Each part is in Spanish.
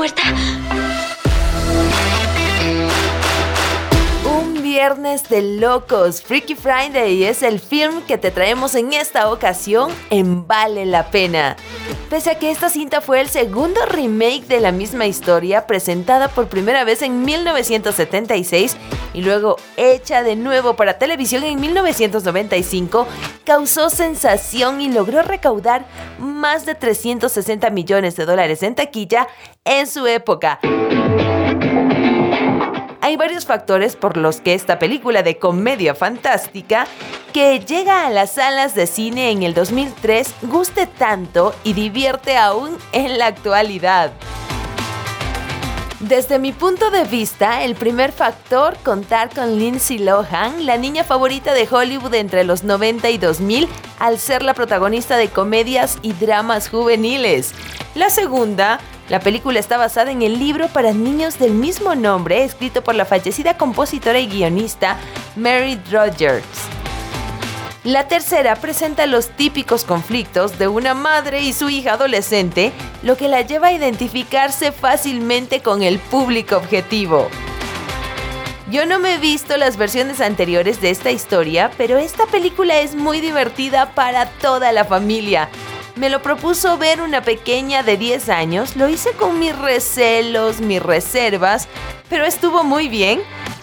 muerta. Viernes de Locos, Freaky Friday es el film que te traemos en esta ocasión en Vale la Pena. Pese a que esta cinta fue el segundo remake de la misma historia, presentada por primera vez en 1976 y luego hecha de nuevo para televisión en 1995, causó sensación y logró recaudar más de 360 millones de dólares en taquilla en su época. Hay varios factores por los que esta película de comedia fantástica que llega a las salas de cine en el 2003 guste tanto y divierte aún en la actualidad. Desde mi punto de vista, el primer factor, contar con Lindsay Lohan, la niña favorita de Hollywood entre los 90 y 2000, al ser la protagonista de comedias y dramas juveniles. La segunda, la película está basada en el libro para niños del mismo nombre, escrito por la fallecida compositora y guionista Mary Rogers. La tercera presenta los típicos conflictos de una madre y su hija adolescente, lo que la lleva a identificarse fácilmente con el público objetivo. Yo no me he visto las versiones anteriores de esta historia, pero esta película es muy divertida para toda la familia me lo propuso ver una pequeña de 10 años, lo hice con mis recelos, mis reservas, pero estuvo muy bien.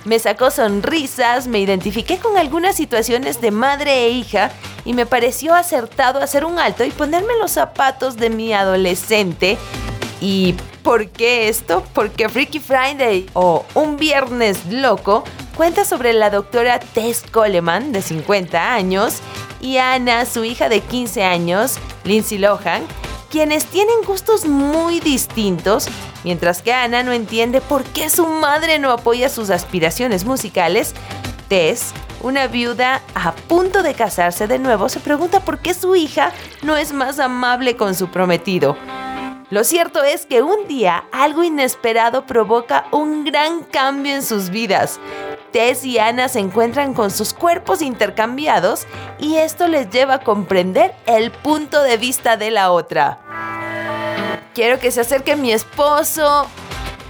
Me sacó sonrisas, me identifiqué con algunas situaciones de madre e hija y me pareció acertado hacer un alto y ponerme los zapatos de mi adolescente. ¿Y por qué esto? Porque Freaky Friday o Un Viernes Loco cuenta sobre la doctora Tess Coleman, de 50 años, y Ana, su hija de 15 años, Lindsay Lohan, quienes tienen gustos muy distintos, mientras que Ana no entiende por qué su madre no apoya sus aspiraciones musicales, Tess, una viuda a punto de casarse de nuevo, se pregunta por qué su hija no es más amable con su prometido. Lo cierto es que un día algo inesperado provoca un gran cambio en sus vidas. Tess y Ana se encuentran con sus cuerpos intercambiados y esto les lleva a comprender el punto de vista de la otra. Quiero que se acerque mi esposo.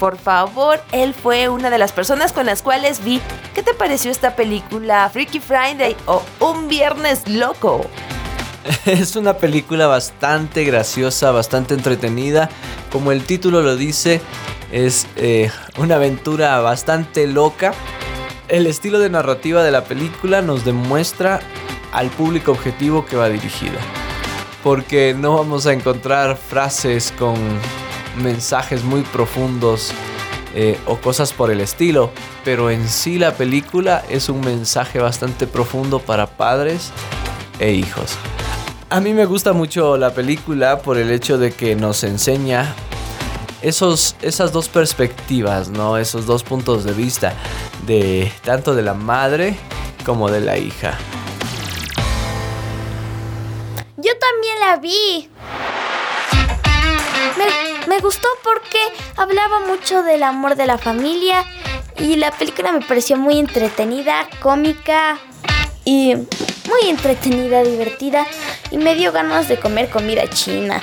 Por favor, él fue una de las personas con las cuales vi. ¿Qué te pareció esta película Freaky Friday o Un Viernes Loco? Es una película bastante graciosa, bastante entretenida. Como el título lo dice, es eh, una aventura bastante loca el estilo de narrativa de la película nos demuestra al público objetivo que va dirigida. Porque no vamos a encontrar frases con mensajes muy profundos eh, o cosas por el estilo, pero en sí la película es un mensaje bastante profundo para padres e hijos. A mí me gusta mucho la película por el hecho de que nos enseña esos, esas dos perspectivas, ¿no? Esos dos puntos de vista de tanto de la madre como de la hija. La vi. Me, me, gustó porque hablaba mucho del amor de la familia y la película me pareció muy entretenida, cómica y muy entretenida, divertida y me dio ganas de comer comida china.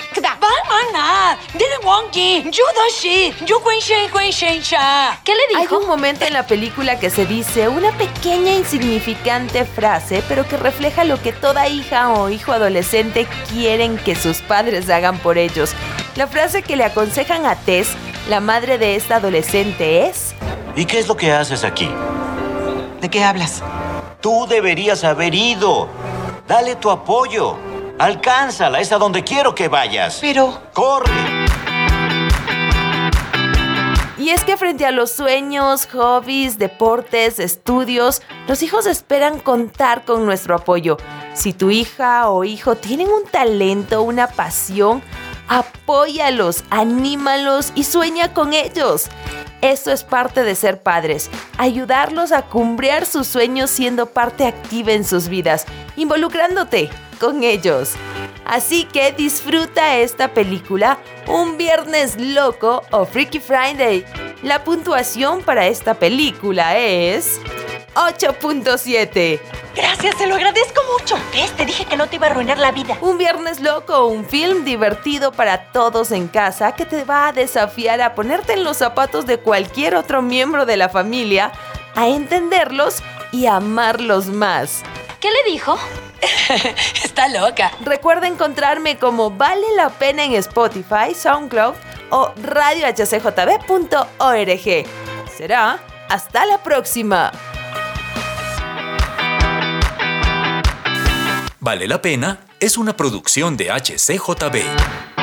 ¿Qué le dijo? Hay un momento en la película que se dice una pequeña insignificante frase, pero que refleja lo que toda hija o hijo adolescente quieren que sus padres hagan por ellos. La frase que le aconsejan a Tess, la madre de esta adolescente, es... ¿Y qué es lo que haces aquí? ¿De qué hablas? Tú deberías haber ido. Dale tu apoyo. Alcánzala, es a donde quiero que vayas. Pero... ¡Corre! Y es que frente a los sueños, hobbies, deportes, estudios, los hijos esperan contar con nuestro apoyo. Si tu hija o hijo tienen un talento, una pasión, apóyalos, anímalos y sueña con ellos. Esto es parte de ser padres, ayudarlos a cumbrear sus sueños siendo parte activa en sus vidas, involucrándote con ellos. Así que disfruta esta película Un Viernes Loco o Freaky Friday. La puntuación para esta película es 8.7. Gracias, se lo agradezco mucho. ¿Ves? Te dije que no te iba a arruinar la vida. Un viernes loco, un film divertido para todos en casa que te va a desafiar a ponerte en los zapatos de cualquier otro miembro de la familia, a entenderlos y amarlos más. ¿Qué le dijo? Está loca. Recuerda encontrarme como Vale la Pena en Spotify, SoundCloud o radiohcjb.org. Será hasta la próxima. Vale la pena es una producción de HCJB.